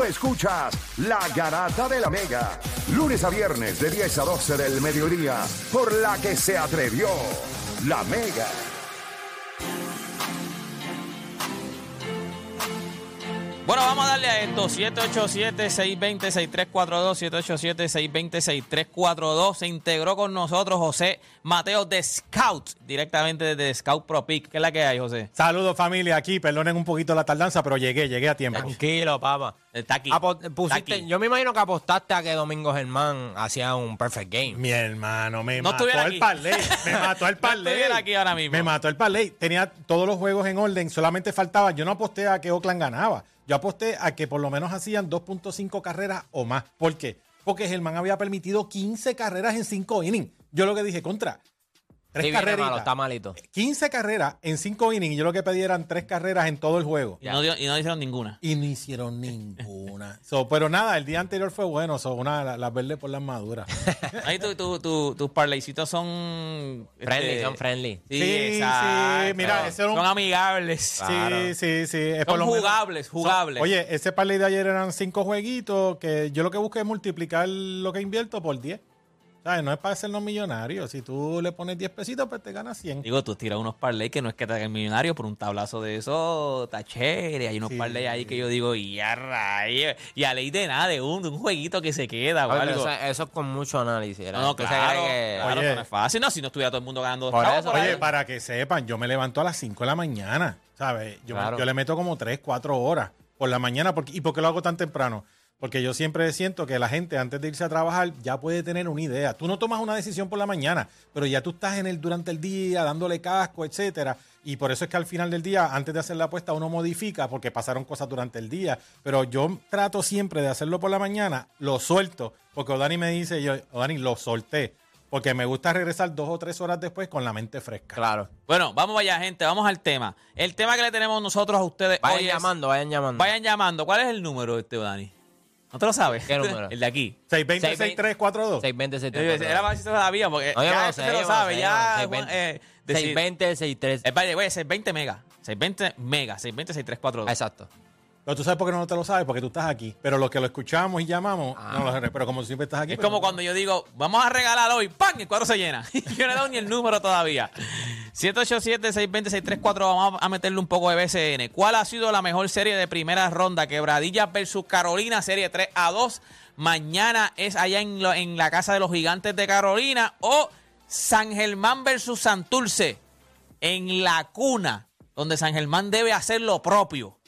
Tú escuchas La Garata de la Mega. Lunes a viernes de 10 a 12 del mediodía. Por la que se atrevió La Mega. Bueno, vamos a darle a esto. 787-620-6342. 787-620-6342. Se integró con nosotros José Mateo de Scout, directamente desde Scout Pro Peak. ¿Qué es la que hay, José? Saludos familia aquí, perdonen un poquito la tardanza, pero llegué, llegué a tiempo. Tranquilo, papá. Está aquí. Apo- Está pusiste- aquí. yo me imagino que apostaste a que Domingo Germán hacía un perfect game. Mi hermano, me No mató estuviera el aquí. parlay, me mató el parlay. estuviera aquí ahora mismo. Me mató el parlay. Tenía todos los juegos en orden, solamente faltaba, yo no aposté a que Oakland ganaba. Yo aposté a que por lo menos hacían 2.5 carreras o más. ¿Por qué? Porque Germán había permitido 15 carreras en 5 innings. Yo lo que dije, contra, tres Sí, carreras. malo, está malito. 15 carreras en 5 innings. y Yo lo que pedí eran 3 carreras en todo el juego. Y no, dio- y no hicieron ninguna. Y no hicieron ninguna. So, pero nada, el día anterior fue bueno. So, una, la- las verdes por las maduras. Ahí tu- tu- tu- tus parlaycitos son... Friendly, este, son friendly. Sí, Sí, exacto. sí, mira, ese era un- Son amigables. Claro. Sí, sí, sí. es por Son jugables, son- jugables. oye, ese parlay de ayer eran cinco jueguitos que yo lo que busqué es multiplicar lo que invierto por 10. ¿Sabes? No es para hacernos millonarios. Si tú le pones 10 pesitos, pues te ganas 100. Digo, tú tiras unos parlays que no es que te hagan millonario por un tablazo de eso, está chévere. Hay unos Sí. parlays ahí que yo digo, y a rayos, y a ley de nada, de un, de un jueguito que se queda o algo. eso, eso es con mucho análisis. ¿verdad? No, no, claro, que- claro, Oye. no es fácil. No, si no estuviera todo el mundo ganando Por eso, por. Oye, para que sepan, yo me levanto a las 5 de la mañana. ¿Sabes? Yo, me- Claro. yo le meto como 3, 4 horas por la mañana. Porque, ¿Y por qué lo hago tan temprano? Porque yo siempre siento que la gente antes de irse a trabajar ya puede tener una idea. Tú no tomas una decisión por la mañana, pero ya tú estás en el durante el día dándole casco, etcétera. Y por eso es que al final del día, antes de hacer la apuesta, uno modifica porque pasaron cosas durante el día. Pero yo trato siempre de hacerlo por la mañana, lo suelto, porque Odani me dice, yo, Odani, lo solté. Porque me gusta regresar dos o tres horas después con la mente fresca. Claro. Bueno, vamos allá, gente, vamos al tema. El tema que le tenemos nosotros a ustedes Vayan hoy es- llamando, vayan llamando. vayan llamando. ¿Cuál es el número, este, Dani? ¿No te lo sabes? ¿Qué número? El de aquí. 620 6342 620 Era para ver si se lo sabía, porque No, ya no sé, se lo no sabe, sé, ya... no eh, decir- 620 63 Eh, vaya, güey, 620 megas. 620 megas, 620, 6342. Exacto. Pero tú sabes por qué no te lo sabes, porque tú estás aquí. Pero los que lo escuchamos y llamamos, Ah. no lo sé, Pero como siempre estás aquí. Es pues, como cuando yo digo, vamos a regalar hoy, ¡pam! El cuadro se llena. yo no he dado ni el número todavía. 787-620-634, vamos a meterle un poco de BCN. ¿Cuál ha sido la mejor serie de primera ronda? Quebradillas versus Carolina, serie 3 a 2. Mañana es allá en, la casa de los gigantes de Carolina. O San Germán versus Santurce, en la cuna, donde San Germán debe hacer lo propio.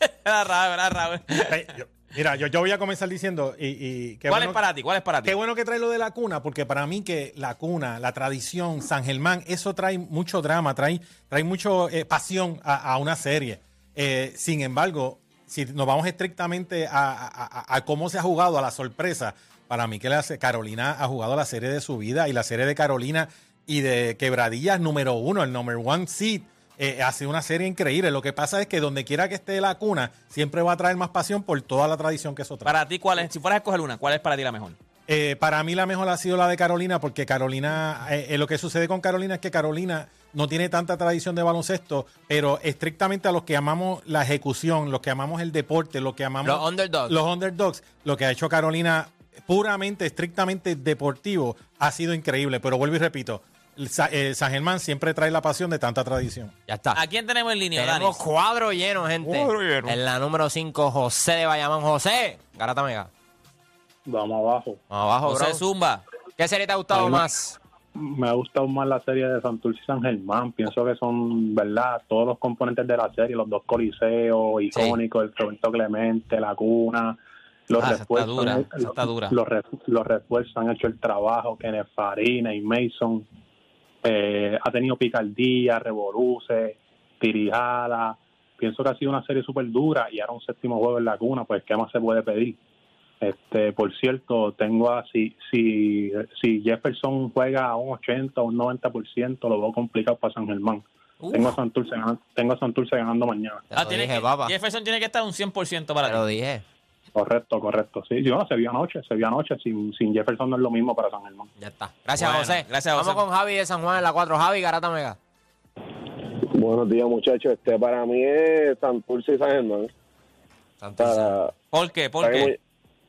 mira, yo, yo voy a comenzar diciendo. Y, y qué ¿Cuál bueno- es para ti? ¿Cuál es para ti? Qué bueno que trae lo de la cuna, porque para mí que la cuna, la tradición, San Germán, eso trae mucho drama, trae, trae mucho eh, pasión a, a una serie. Eh, sin embargo, si nos vamos estrictamente a, a- a- a cómo se ha jugado, a la sorpresa, para mí que la, Carolina ha jugado la serie de su vida y la serie de Carolina y de Quebradillas número uno, el number one seed. Eh, ha sido una serie increíble. Lo que pasa es que donde quiera que esté la cuna, siempre va a traer más pasión por toda la tradición que eso trae. Para ti, ¿cuál es? Si fueras a escoger una, ¿cuál es para ti la mejor? Eh, para mí la mejor ha sido la de Carolina porque Carolina, eh, eh, lo que sucede con Carolina es que Carolina no tiene tanta tradición de baloncesto, pero estrictamente a los que amamos la ejecución, los que amamos el deporte, los que amamos Los underdogs. los underdogs, lo que ha hecho Carolina puramente, estrictamente deportivo ha sido increíble. Pero vuelvo y repito, eh, San Germán siempre trae la pasión de tanta tradición. Ya está. ¿A quién tenemos en línea, Dani? Tenemos cuadro lleno, gente. Cuadro lleno. En la número 5, José de Bayamón. José, Garata Mega. Vamos abajo. Vamos abajo, José bro. Zumba. ¿Qué serie te ha gustado Ay, más? Me ha gustado más la serie de Santurce y San Germán. Pienso que son, ¿verdad? Todos los componentes de la serie, los dos coliseos icónicos, el Roberto Clemente, la cuna. Los Ah, esa está refuerzos, dura, está dura. Los, los refuerzos han hecho el trabajo. Kenneth Farina y Mason. Eh, ha tenido picardía, revoluce, tirijada. Pienso que ha sido una serie súper dura y ahora un séptimo juego en la cuna, pues ¿qué más se puede pedir? Este, por cierto, tengo a si, si, si Jefferson juega a un 80 o un 90%, lo veo complicado para San Germán. Uf. Tengo a Santurce, ganando- tengo a Santurce ganando mañana. Ah, lo tiene dije, que- papá. Jefferson tiene que estar un 100% para Te ti. lo dije. Correcto, correcto. Sí, sí, no, se vio anoche, se vio anoche. Sin, sin Jefferson no es lo mismo para San Germán. Ya está. Gracias, Bueno, José. gracias, Vamos José. con Javi de San Juan en la 4. Javi, Garata Mega. Buenos días, muchachos. Este para mí es Santurce y San Germán. Para, ¿Por qué? ¿Por ahora, mismo, qué?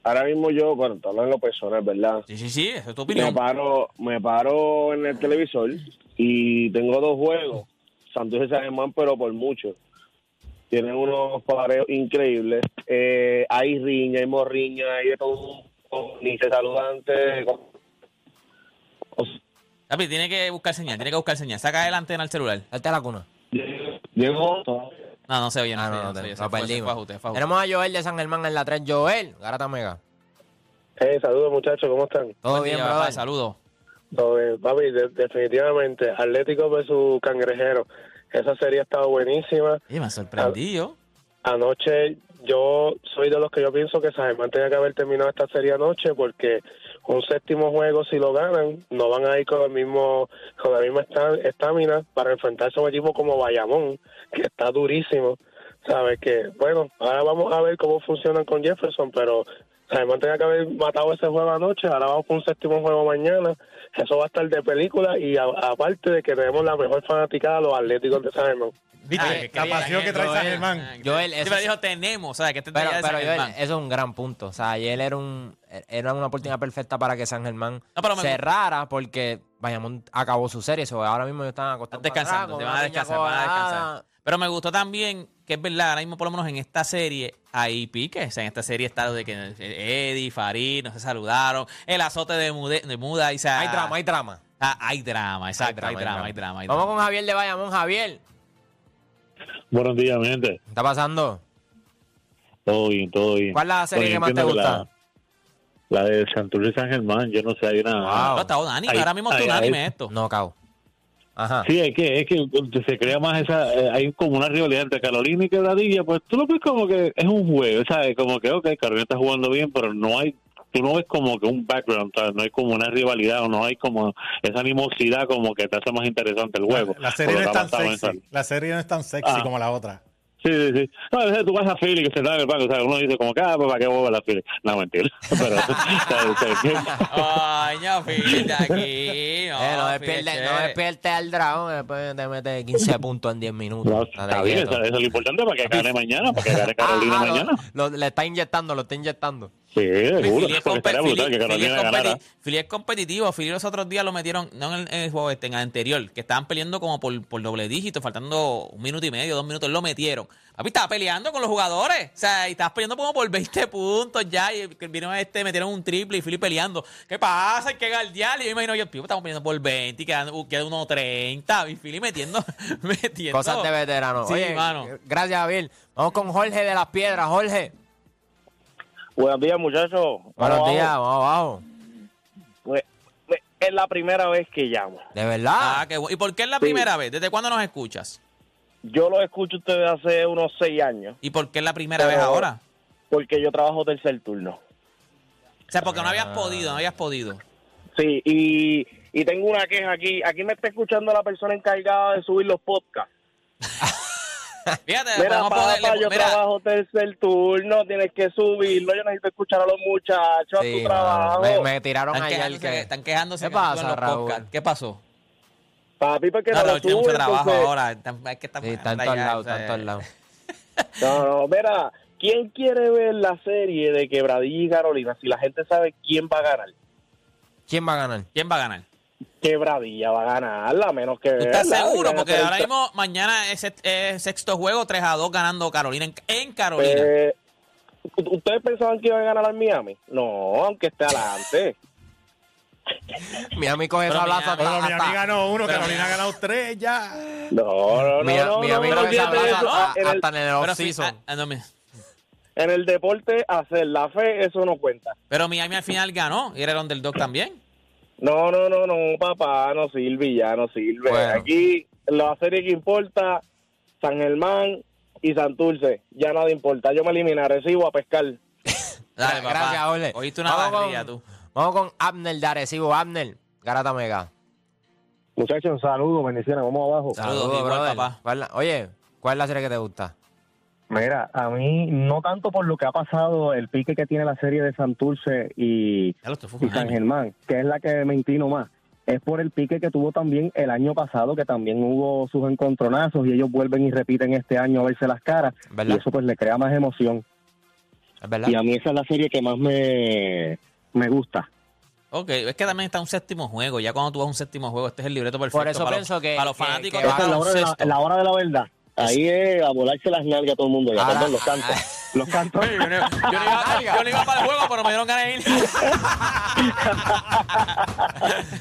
ahora mismo yo, bueno, te hablo en lo personal, ¿verdad? Sí, sí, sí, esa es tu Me opinión. paro, me paro en el televisor y tengo dos juegos, Santos y San Germán, pero por mucho. Tienen unos pareos increíbles. Eh, hay riña, hay morriña, hay de todo. Ni se saludan Papi, tiene que buscar señal, tiene que buscar señal. Saca el antena al celular. Date a la cuna. Llegó. No, no se oye, no, Ah, no, no, se oye, fue perdimos. Tenemos a Joel de San Germán en la 3. Joel, Garata Mega. Eh, saludos muchachos, ¿cómo están? Todo Buen bien, día, papá, Saludos. Todo bien. Papi, de- definitivamente, Atlético versus Cangrejero. Esa serie ha estado buenísima. Oye, me sorprendí yo. Anoche yo soy de los que yo pienso que San Germán tenía que haber terminado esta serie anoche porque un séptimo juego si lo ganan no van a ir con el mismo con la misma esta- estamina para enfrentarse a un equipo como Bayamón que está durísimo. Sabes que bueno ahora vamos a ver cómo funcionan con Jefferson pero San Germán tenía que haber matado ese juego anoche ahora vamos con un séptimo juego mañana eso va a estar de película y a- aparte de que tenemos la mejor fanaticada los Atléticos de San Germán ¿Viste? Ah, la pasión que trae Joel. San Germán. Ah, Joel, sí, eso pero es- dijo tenemos, o sea, que este es de Pero, de pero San Joel, Germán. eso es un gran punto. O sea, ayer era un era una oportunidad perfecta para que San Germán No, me cerrara porque Bayamón acabó su serie. Ahora mismo ellos están acostados Están descansando, te van a descansar, van a descansar. Pero me gustó también que es verdad, ahora mismo por lo menos en esta serie hay piques. O sea, en esta serie está lo de que Eddie, Farid, no se saludaron, el azote de, Mude- de Muda. Y, o sea, Hay drama, hay drama. Ah, hay drama, exacto, hay drama, hay drama. hay Vamos drama. con Javier de Bayamón. Javier, Buenos días, mi gente. ¿qué está pasando? Todo bien, todo bien. ¿Cuál es la serie Oye, que más te gusta? La, la de Santurce y San Germán, yo no sé, hay una... Wow. No, está unánime, Ahí- ahora mismo está ahí- unánime esto. No, cao. Ajá. Sí, es que, es que se crea más esa... eh, hay como una rivalidad entre Carolina y Quebradilla, pues tú lo ves como que es un juego, ¿sabes? Como que, ok, Carolina está jugando bien, pero no hay... Tú no ves como que un background, ¿sabes? No hay como una rivalidad o no hay como esa animosidad como que te hace más interesante el juego. La serie Por no es tan sexy. La serie no es tan sexy Ah. como la otra. Sí, sí, sí. No, a veces tú vas a Philly que se en el banco, o sea, uno dice como que, ah, pues para qué boba la Philly. No, mentira. Pero, Ay, no, fíjate aquí. No, Eh, no despierte, no chévere. despierte al dragón, después te mete 15 puntos en 10 minutos. No, está bien, eso, eso es lo importante para que gane mañana, para que gane Carolina Ah, ah, lo- mañana. lo- le está inyectando, lo está inyectando. Sí, seguro. Philly es, brutal que es Carolina ganara. competi- Philly es competitivo. Philly los otros días lo metieron, no en el, en el juego este, en el anterior, que estaban peleando como por, por doble dígito, faltando un minuto y medio, dos minutos, lo metieron. Papi, estaba peleando con los jugadores. O sea, y estabas peleando como por 20 puntos ya. Y vieron este, metieron un triple y Philly peleando. ¿Qué pasa? Hay que guardiar. Y yo me imagino yo, "Pipo, estamos peleando por 20 y quedan, uh, queda uno 30. Y Philly metiendo, metiendo. Cosas de veterano. Sí, Oye, mano. gracias, Javier. Vamos con Jorge de las Piedras. Jorge, Buenos días, muchachos. buenos Vamos días, abajo. vamos abajo. Pues, es la primera vez que llamo. De verdad. Ah, qué bueno. ¿Y por qué es la Sí. primera vez? ¿Desde cuándo nos escuchas? Yo lo escucho ustedes hace unos seis años, ¿Y por qué es la primera Pero- vez ahora? porque yo trabajo tercer turno. O sea, porque no habías podido, no habías podido. Sí, y, y tengo una queja aquí. Aquí me está escuchando la persona encargada de subir los podcasts. Fíjate, Mira, papá, ponerle- yo mira, trabajo tercer turno, tienes que subirlo. Yo necesito escuchar a los muchachos, a Sí, tu mano. trabajo. Me, me tiraron están ayer que... están quejándose ¿Qué pasa, los Raúl? ¿Qué pasó? Papi, porque No, no, lo Raúl tiene mucho trabajo entonces- ahora. Es que están Sí, está en todos lados, está en todos lados. No, no, mira, ¿quién quiere ver la serie de Quebradilla y Carolina si la gente sabe quién va a ganar? ¿Quién va a ganar? ¿Quién va a ganar? Quebradilla va a ganar, a menos que... ¿Tú estás seguro? Porque ahora mismo, mañana es, es sexto juego, 3 a 2 ganando Carolina en, en Carolina. Eh, ¿Ustedes pensaban que iban a ganar al Miami? No, aunque esté adelante. Miami coge Pero esa Miami- plaza Pero hasta- Miami ganó uno, pero Carolina ha Miami- ganado tres ya. No, no, no, Mia- no, Miami no, no, coge esa olvídate de plaza eso. hasta- en, el, hasta en el Pero, fi- off-season. ah, en el deporte, hacer la fe, eso no cuenta. pero Miami al final ganó y era el underdog también. No, no, no, no, papá, no sirve, ya no sirve. Bueno. Aquí la serie que importa, San Germán y Santurce, ya nada importa. Yo me eliminé, recibo a pescar. Dale, papá. Gracias, Jorge. Oíste una Vamos barrilla, con- tú. Vamos con Abner de Arecibo. Abner, Garata Mega. Muchachos, un saludo, bendiciones, vamos abajo. Saludos, brother. papá. ¿Cuál la- Oye, ¿cuál es la serie que te gusta? Mira, a mí no tanto por lo que ha pasado, el pique que tiene la serie de Santurce y, y San. Germán, que es la que me inclino más, es por el pique que tuvo también el año pasado, que también hubo sus encontronazos y ellos vuelven y repiten este año a verse las caras ¿Verdad? y eso pues le crea más emoción. Verdad. Y a mí esa es la serie que más me, me gusta. Ok, es que también está un séptimo juego. Ya cuando tú vas a un séptimo juego, este es el libreto perfecto. Por eso para pienso los, que- Para los fanáticos que es la hora, de la, baloncesto. la hora de la verdad. Ahí es a volarse las nalgas a todo el mundo. Ya, perdón, los cantos. Los cantos. Yo no, yo no iba, yo no iba para el juego, pero me dieron ganas de ir.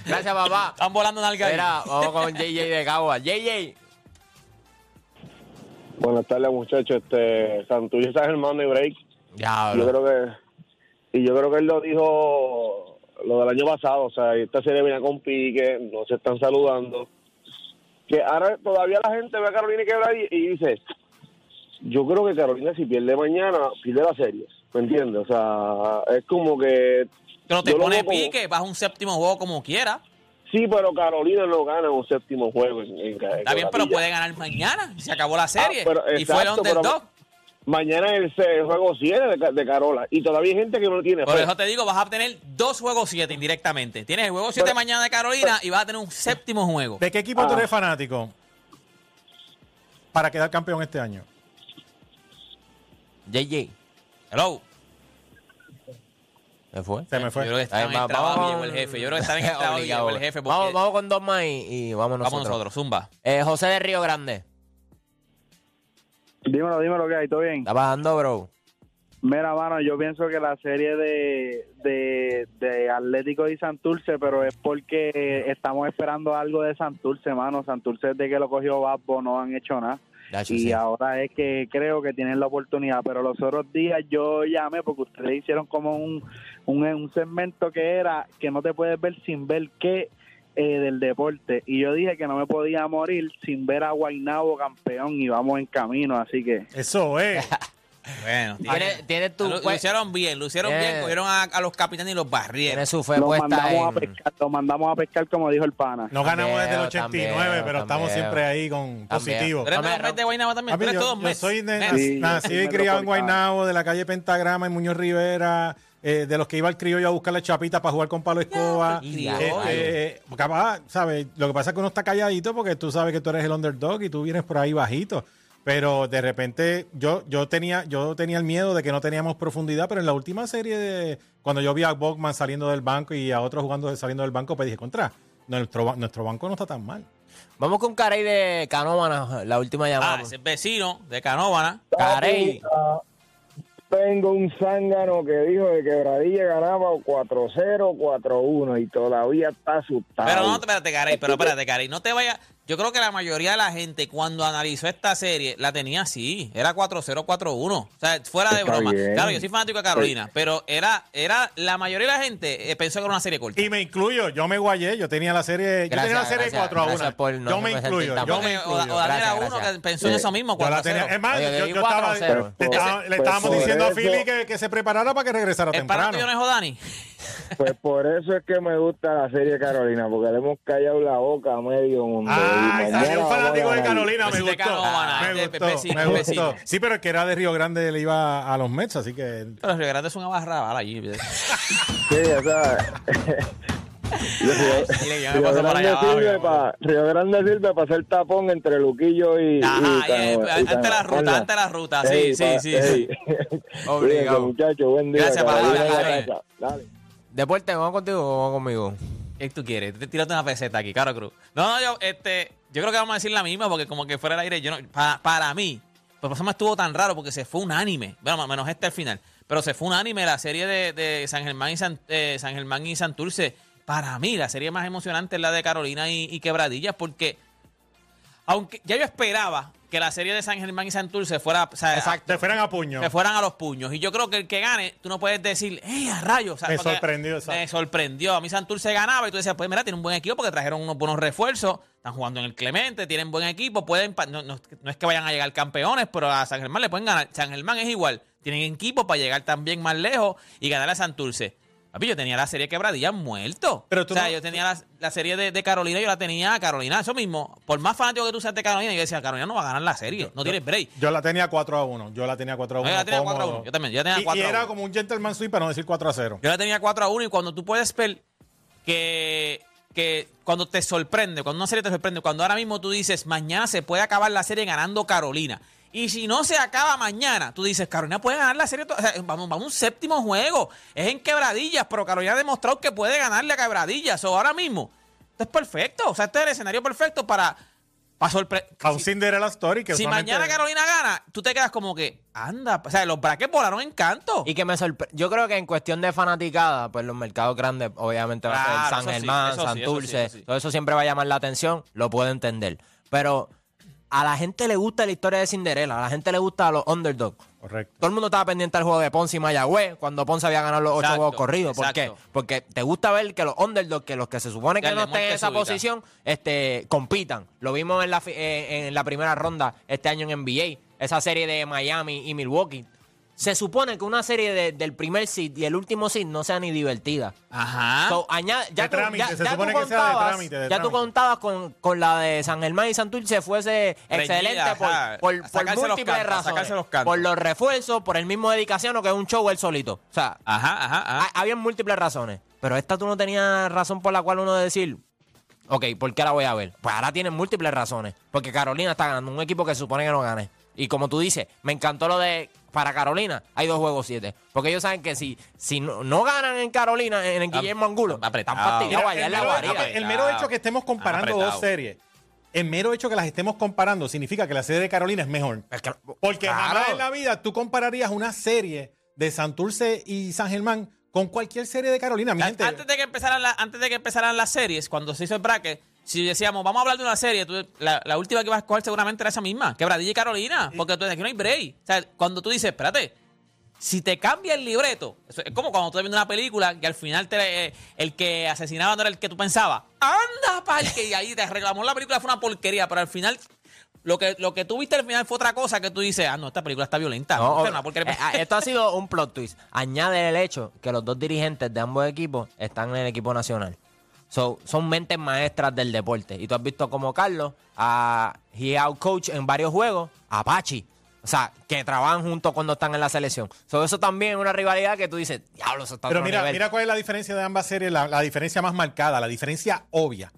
Gracias, papá. Están volando nalga ahí. Mira, vamos con JJ de Cagua. JJ. Buenas tardes, muchachos. Este, Santurce San Germán de Break. Ya, Yo creo que y yo creo que él lo dijo lo del año pasado, o sea, esta serie viene con pique, no se están saludando. Que ahora todavía la gente ve a Carolina y quebra y, y dice, yo creo que Carolina si pierde mañana, pierde la serie, ¿me entiendes? O sea, es como que... Pero te pone pique, vas a un séptimo juego como quiera. Sí, pero Carolina no gana un séptimo juego. En, en- Está en bien, pero puede ganar mañana. Se acabó la serie. Ah, pero y fue el exacto, pero- underdog. Mañana es el juego 7 de, de Carola y todavía hay gente que no tiene Por fe. eso te digo, vas a tener dos juegos 7 indirectamente. Tienes el juego 7 Pero- mañana de Carolina y vas a tener un séptimo juego. ¿De qué equipo tú Ah. eres fanático para quedar campeón este año? JJ. Hello. ¿Se fue? Se me Yo fue. creo que está Ahí en el va, trabajo y vamos- llegó el jefe. Yo creo que está en el trabajo y Obligado. llegó el jefe. Vamos, vamos con dos más y, y vamos nosotros. Vamos nosotros, Zumba. Eh, José de Río Grande. Dímelo, dímelo que hay, ¿todo bien? ¿Está bajando, bro? Mira, mano, yo pienso que la serie de, de, de Atlético y Santurce, pero es porque estamos esperando algo de Santurce, mano. Santurce desde que lo cogió Babbo no han hecho nada. Yo Y ahora es que creo que tienen la oportunidad, pero los otros días yo llamé porque ustedes hicieron como un, un, un segmento que era que no te puedes ver sin ver qué eh, del deporte. Y yo dije que no me podía morir sin ver a Guainabo campeón y vamos en camino, así que... Eso es. Bueno, Tienes tiene tu, lo, lo pues, hicieron bien, lo hicieron Eh. bien. Cogieron a, a los capitanes y los barrieron. su fe Lo mandamos, a en... pescar, lo mandamos a pescar como dijo el pana. No ganamos desde el También, 89, también, pero estamos siempre ahí con positivo. ¿Tú eres de Guaynabo también? ¿Tú Papi, eres yo, todos yo soy de- Mets. Sí, nacido y criado en. Guaynabo, de la calle Pentagrama, en Muñoz Rivera, eh, de los que iba al criollo a buscar la chapita para jugar con Palo Escoba. Eh, eh, capaz, ¿sabes? Lo que pasa es que uno está calladito porque tú sabes que tú eres el underdog y tú vienes por ahí bajito. Pero de repente yo, yo, tenía, yo tenía el miedo de que no teníamos profundidad, pero en la última serie de cuando yo vi a Bogman saliendo del banco y a otros jugando saliendo del banco, pues dije, contra, nuestro, nuestro banco no está tan mal. Vamos con Carey de Canómana, la última Ah, llamada. ese es vecino de Canóvana. Carey. Tengo un zángano que dijo que Quebradilla ganaba 4-0, 4-1 y todavía está asustado. Pero no, espérate, Carey, pero espérate, Carey, no te vayas. Yo creo que la mayoría de la gente cuando analizó esta serie la tenía así, era 4-0, 4-1. O sea, fuera de Está broma. bien. Claro, yo soy fanático de Carolina, pero era, era la mayoría de la gente eh, pensó que era una serie corta. Y me incluyo, yo me guayé, yo tenía la serie, yo tenía la serie gracias, 4 a 1. gracias por no yo me incluyo, yo me o- o Daniel era uno gracias. que pensó en eso mismo, Yo la tenía, 4-0. es más, Oye, yo, estaba, 4-0. le, Pues, le pues, estábamos diciendo a Philly que, que se preparara para que regresara ¿Es para temprano. yo no es Dani? Pues por eso es que me gusta la serie Carolina, porque le hemos callado la boca a medio mundo. Ah, Y salió mañana un fanático de. Carolina, me gustó. Me gustó, me gustó. Sí, pero el que era de Río Grande le iba a los Mets, así que... Pero Río Grande es una barra bala allí. Sí, o sea, Río, Dile, ya me Río por Grande sirve pa- Río Grande sirve para hacer tapón entre Luquillo y, Ajá, y y, eh, Cano- y ante la ruta, ¿verdad? ante la ruta, sí, Ey, sí, pa- sí, ey. sí. Obligado. Muchacho, buen día. Gracias, casa. Dale. Deporte, ¿vamos contigo o vamos conmigo? ¿Qué tú quieres? Te- Tírate una peseta aquí, Caro Cruz. No, no, yo, este, yo creo que vamos a decir la misma porque como que fuera el aire, yo no, para, para mí, pues eso me estuvo tan raro porque se fue un anime, bueno, menos este al final, pero se fue un anime la serie de, de San Germán y San, eh, San Germán y Santurce. Para mí, la serie más emocionante es la de Carolina y Quebradillas porque, aunque ya yo esperaba que la serie de San Germán y Santurce fuera, o sea, Te fueran a puño. que fueran a los puños. Y yo creo que el que gane, tú no puedes decir, ¡eh, a rayos! O sea, Me sorprendió. Me sorprendió. A mí Santurce ganaba y tú decías, pues mira, tiene un buen equipo porque trajeron unos buenos refuerzos. Están jugando en el Clemente, tienen buen equipo. pueden no, no- no es que vayan a llegar campeones, pero a San Germán le pueden ganar. San Germán es igual. Tienen equipo para llegar también más lejos y ganar a Santurce. Papi, yo tenía la serie Quebradilla muerto. Pero tú o sea, no- yo tenía la, la serie de, de Carolina, yo la tenía a Carolina. Eso mismo, por más fanático que tú seas de Carolina, yo decía, Carolina no va a ganar la serie. No tienes break. Yo la tenía 4 a 1. Yo la tenía 4 a 1. yo la tenía 4 a cómodo. 1. Yo también, yo tenía Y- 4 y, a 1. era como un gentleman sweep para no decir 4 a 0. Yo la tenía 4 a 1 y cuando tú puedes ver que, que cuando te sorprende, cuando una serie te sorprende, cuando ahora mismo tú dices, mañana se puede acabar la serie ganando Carolina Y si no se acaba mañana, tú dices, Carolina puede ganar la serie. to- o sea, vamos, vamos a un séptimo juego. Es en quebradillas, pero Carolina ha demostrado que puede ganarle a quebradillas. O ahora mismo, esto es perfecto. O sea, este es el escenario perfecto para, para sorprender. A un Cinderella Story que Si mañana Carolina gana, tú te quedas como que, anda, o sea, los brackets volaron en canto. Y que me sorprende. Yo creo que en cuestión de fanaticada, pues los mercados grandes, obviamente va a Claro, ser San sí, Germán, sí, eso Santurce. sí, eso sí. Todo eso siempre va a llamar la atención, lo puedo entender. Pero a la gente le gusta la historia de Cinderella, a la gente le gusta a los underdogs. Correcto. Todo el mundo estaba pendiente del juego de Ponce y Mayagüez cuando Ponce había ganado los ocho Exacto, juegos corridos. ¿Por qué? Porque te gusta ver que los underdogs, que los que se supone que no estén en esa subida. posición, este, compitan. Lo vimos en la, eh, en la primera ronda este año en NBA, esa serie de Miami y Milwaukee. Se supone que una serie de- del primer seed y el último seed no sea ni divertida. Ajá. So, añade- ya De tú, trámite, ya- se ya supone tú que sea de contabas, trámite, de ya tú contabas con, con la de San Germán y Santurce fuese excelente por, por, múltiples cantos, razones. los. Por los refuerzos, por el mismo dedicación que es un show él solito. O sea, Ajá, ajá, ajá. ha- había múltiples razones. Pero esta tú no tenías razón por la cual uno decir, ok, ¿por qué la voy a ver? Pues ahora tienen múltiples razones. Porque Carolina está ganando un equipo que se supone que no gane. Y como tú dices, me encantó lo de. Para Carolina hay dos juegos siete. Porque ellos saben que si, si no, no ganan en Carolina, en el Guillermo Angulo, están fastidiados allá en el, la mero guarida. hecho que, el mero hecho que estemos comparando apretado. dos series, el mero hecho que las estemos comparando significa que la serie de Carolina es mejor. Porque claro. jamás en la vida tú compararías una serie de Santurce y San Germán con cualquier serie de Carolina. Mi An- gente, Antes de que empezaran la- antes de que empezaran las series, cuando se hizo el bracket, si decíamos, vamos a hablar de una serie, tú- la, la última que vas a escoger seguramente era esa misma, Quebradilla y Carolina, porque tú aquí no hay break. O sea, cuando tú dices, espérate, si te cambia el libreto, eso es como cuando tú estás viendo una película y al final te- eh, el que asesinaba no era el que tú pensabas. ¡Anda, parque! Y ahí te reclamó la película, fue una porquería, pero al final... Lo que, lo que tú viste al final fue otra cosa que tú dices, ah, no, esta película está violenta. No, eh, ah, esto ha sido un plot twist. Añade el hecho que los dos dirigentes de ambos equipos están en el equipo nacional. So, son mentes maestras del deporte. Y tú has visto como Carlos, a he out coach en varios juegos, a Apache. O sea, que trabajan juntos cuando están en la selección. So, eso también es una rivalidad que tú dices, diablo, eso está Pero mira, nivel". mira cuál es la diferencia de ambas series, la, la diferencia más marcada, la diferencia obvia.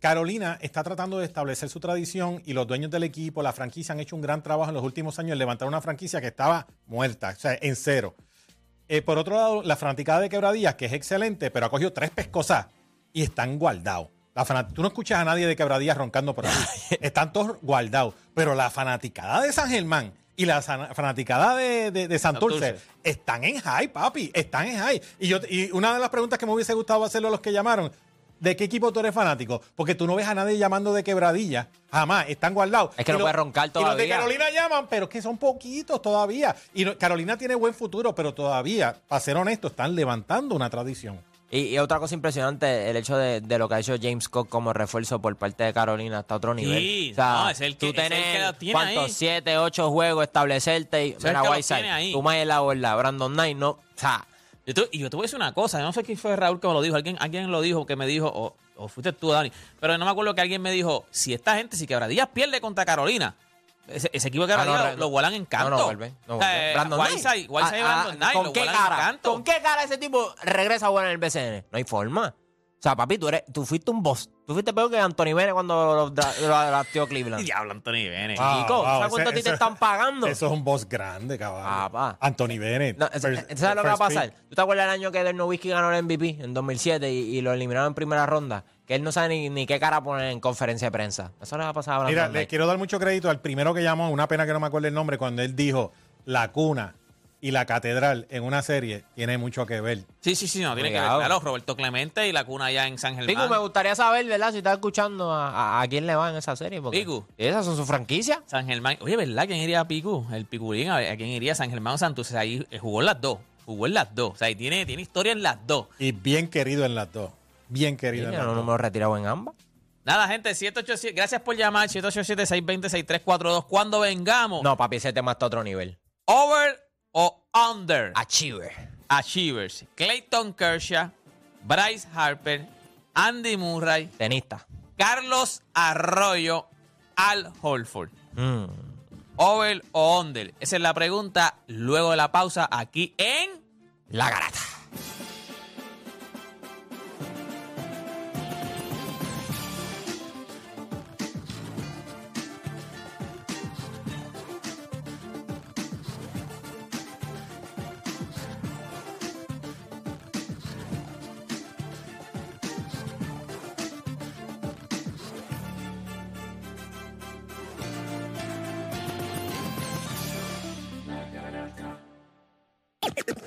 Carolina está tratando de establecer su tradición y los dueños del equipo, la franquicia, han hecho un gran trabajo en los últimos años en levantar una franquicia que estaba muerta, o sea, en cero. Eh, por otro lado, la fanaticada de Quebradillas, que es excelente, pero ha cogido tres pescosas y están guardados. La Tú no escuchas a nadie de Quebradillas roncando por ahí. están todos guardados. Pero la fanaticada de San Germán y la fanaticada de, de- de Santurce, Santurce. están en high, papi. Están en high. Y, yo, y una de las preguntas que me hubiese gustado hacerle a los que llamaron, ¿de qué equipo tú eres fanático? Porque tú no ves a nadie llamando de quebradilla. Jamás. Están guardados. Es que Y no puedes roncar Y los de todavía. Carolina llaman, pero es que son poquitos todavía. Y no- Carolina tiene buen futuro, pero todavía, para ser honesto, están levantando una tradición. Y, y otra cosa impresionante, el hecho de, de lo que ha hecho James Cook como refuerzo por parte de Carolina hasta otro nivel. Sí, o sea, no, es el que- tú tenés, tiene ¿cuántos? ahí. Siete, ocho juegos, establecerte. Y, mira, Whiteside, tú más la bola, Brandon Knight, no. O sea, Yo te- y yo te voy a decir una cosa, yo no sé quién fue Raúl que me lo dijo, alguien, alguien lo dijo, que me dijo, o, o fuiste tú, Dani, pero no me acuerdo que alguien me dijo, si esta gente, si Quebradillas pierde contra Carolina, ese, ese equipo de Ah, no, re- lo, vuelan en canto. No, no, vuelve. No, vuelve. eh, Brandon Whiteside, Ah, Brandon ah, Knight ¿Con qué cara? ¿Con qué cara ese tipo regresa a jugar en el BCN? No hay forma. O sea, papi, tú, eres, tú fuiste un boss. Tú fuiste peor que Anthony Bene cuando lo, drafteó Cleveland. Diablo, Anthony Bennett. Ah, Chico, wow, ¿sabes cuánto a ti te están pagando? Eso es un boss grande, caballo. Papá. Anthony Bennett. No, First- ¿Sabes lo que va a pasar? pick. ¿Tú te acuerdas el año que Del Nowitzki ganó el MVP en 2007 y, y lo eliminaron en primera ronda? Que él no sabe ni, ni qué cara poner en conferencia de prensa. Eso le va a pasar a Brandon Mira, le quiero dar mucho crédito al primero que llamó, una pena que no me acuerdo el nombre, cuando él dijo la cuna y la catedral en una serie tiene mucho que ver. Sí, sí, sí, no, tiene que ver, claro, Roberto Clemente y la cuna allá en San Germán. Pico, me gustaría saber, ¿verdad? Si estás escuchando a, a- a quién le va en esa serie. Porque Pico. Esas son sus franquicias. San Germán. Oye, ¿verdad? ¿Quién iría a Picu? El Picurín, a, ver, ¿a quién iría? San Germán o Santurce. Ahí eh, jugó en las dos. Jugó en las dos. O sea, y tiene, tiene historia en las dos. Y bien querido en las dos. Bien querido en Yo las no dos. me lo he retirado en ambas. Nada, gente, 787. Gracias por llamar. 787-620-6342. Cuando vengamos, No, papi, ese tema está a otro nivel. over o under. Achiever. Achievers. Clayton Kershaw, Bryce Harper, Andy Murray, Tenista. Carlos Arroyo, Al Holford. Mm. Over o under. Esa es la pregunta luego de la pausa aquí en La garata.